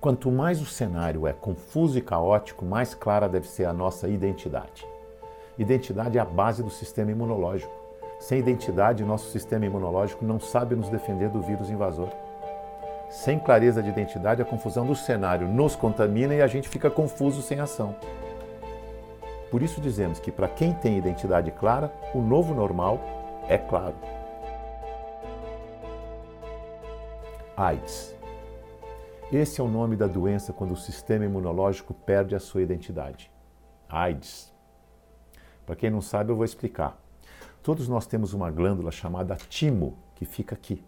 Quanto mais o cenário é confuso e caótico, mais clara deve ser a nossa identidade. Identidade é a base do sistema imunológico. Sem identidade, nosso sistema imunológico não sabe nos defender do vírus invasor. Sem clareza de identidade, a confusão do cenário nos contamina e a gente fica confuso sem ação. Por isso dizemos que para quem tem identidade clara, o novo normal é claro. AIDS. Esse é o nome da doença quando o sistema imunológico perde a sua identidade. AIDS. Para quem não sabe, eu vou explicar. Todos nós temos uma glândula chamada timo, que fica aqui.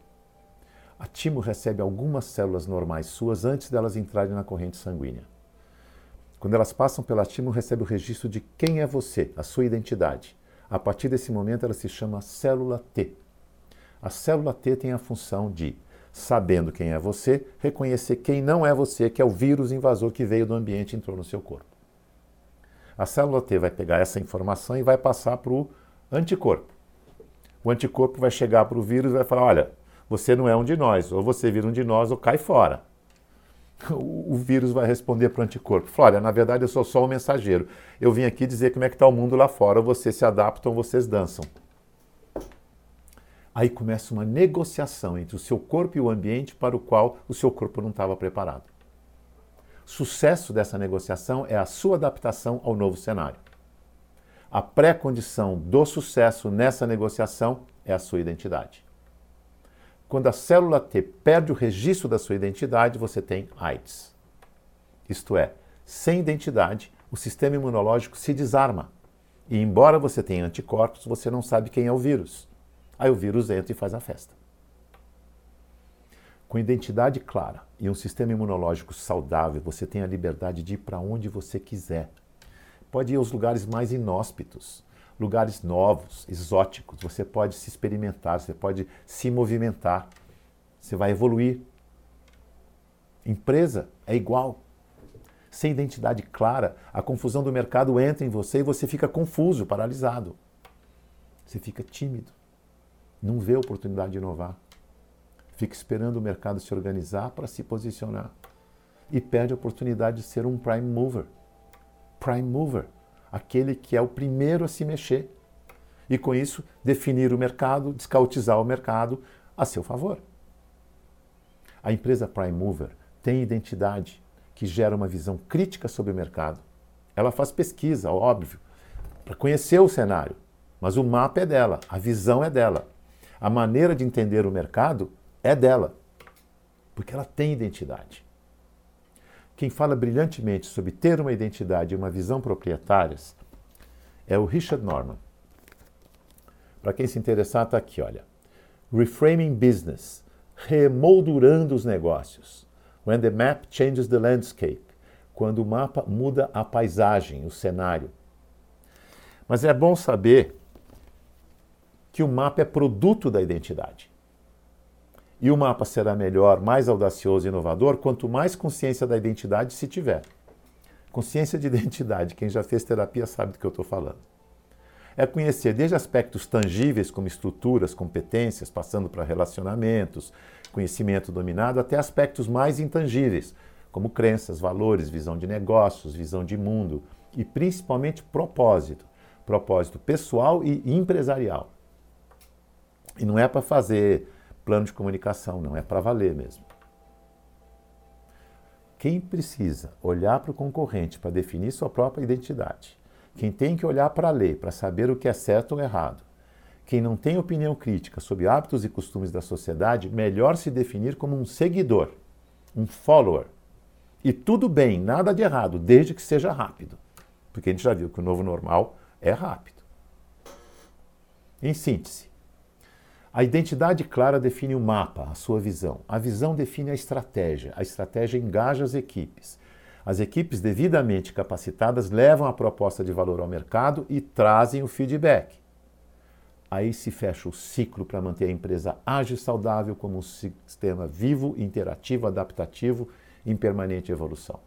A timo recebe algumas células normais suas antes delas entrarem na corrente sanguínea. Quando elas passam pela timo, recebe o registro de quem é você, a sua identidade. A partir desse momento, ela se chama célula T. A célula T tem a função de, sabendo quem é você, reconhecer quem não é você, que é o vírus invasor que veio do ambiente e entrou no seu corpo. A célula T vai pegar essa informação e vai passar para o anticorpo. O anticorpo vai chegar para o vírus e vai falar: olha, você não é um de nós, ou você vira um de nós ou cai fora o vírus vai responder para o anticorpo. Flória, na verdade eu sou só o mensageiro. Eu vim aqui dizer como é que está o mundo lá fora. Vocês se adaptam, vocês dançam. Aí começa uma negociação entre o seu corpo e o ambiente para o qual o seu corpo não estava preparado. Sucesso dessa negociação é a sua adaptação ao novo cenário. A pré-condição do sucesso nessa negociação é a sua identidade. Quando a célula T perde o registro da sua identidade, você tem AIDS. Isto é, sem identidade, o sistema imunológico se desarma. E embora você tenha anticorpos, você não sabe quem é o vírus. Aí o vírus entra e faz a festa. Com identidade clara e um sistema imunológico saudável, você tem a liberdade de ir para onde você quiser. Pode ir aos lugares mais inóspitos, lugares novos, exóticos. Você pode se experimentar, você pode se movimentar. Você vai evoluir. Empresa é igual. Sem identidade clara, a confusão do mercado entra em você e você fica confuso, paralisado. Você fica tímido. Não vê oportunidade de inovar. Fica esperando o mercado se organizar para se posicionar. E perde a oportunidade de ser um prime mover. Prime mover aquele que é o primeiro a se mexer. E com isso, definir o mercado, descautizar o mercado a seu favor. A empresa Prime Mover tem identidade que gera uma visão crítica sobre o mercado. Ela faz pesquisa, óbvio, para conhecer o cenário, mas o mapa é dela, a visão é dela. A maneira de entender o mercado é dela, porque ela tem identidade. Quem fala brilhantemente sobre ter uma identidade e uma visão proprietárias é o Richard Norman. Para quem se interessar, está aqui, olha. Reframing Business, remoldurando os negócios. When the map changes the landscape, quando o mapa muda a paisagem, o cenário. Mas é bom saber que o mapa é produto da identidade. E o mapa será melhor, mais audacioso e inovador quanto mais consciência da identidade se tiver. Consciência de identidade, quem já fez terapia sabe do que eu estou falando. É conhecer desde aspectos tangíveis, como estruturas, competências, passando para relacionamentos, conhecimento dominado, até aspectos mais intangíveis, como crenças, valores, visão de negócios, visão de mundo e principalmente propósito. Propósito pessoal e empresarial. E não é para fazer plano de comunicação, não é para valer mesmo. Quem precisa olhar para o concorrente para definir sua própria identidade, quem tem que olhar para a lei para saber o que é certo ou errado, quem não tem opinião crítica sobre hábitos e costumes da sociedade, melhor se definir como um seguidor, um follower. E tudo bem, nada de errado, desde que seja rápido. Porque a gente já viu que o novo normal é rápido. Em síntese, a identidade clara define o mapa, a sua visão. A visão define a estratégia. A estratégia engaja as equipes. As equipes devidamente capacitadas levam a proposta de valor ao mercado e trazem o feedback. Aí se fecha o ciclo para manter a empresa ágil e saudável como um sistema vivo, interativo, adaptativo, em permanente evolução.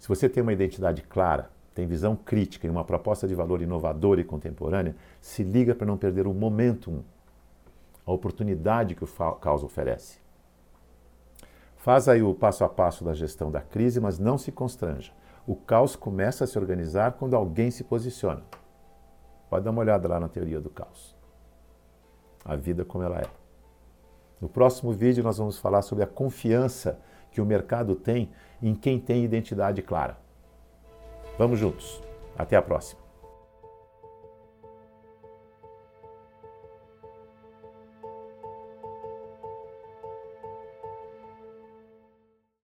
Se você tem uma identidade clara, tem visão crítica e uma proposta de valor inovadora e contemporânea, se liga para não perder o momentum, a oportunidade que o caos oferece. Faz aí o passo a passo da gestão da crise, mas não se constranja. O caos começa a se organizar quando alguém se posiciona. Pode dar uma olhada lá na teoria do caos. A vida como ela é. No próximo vídeo nós vamos falar sobre a confiança que o mercado tem em quem tem identidade clara. Vamos juntos. Até a próxima.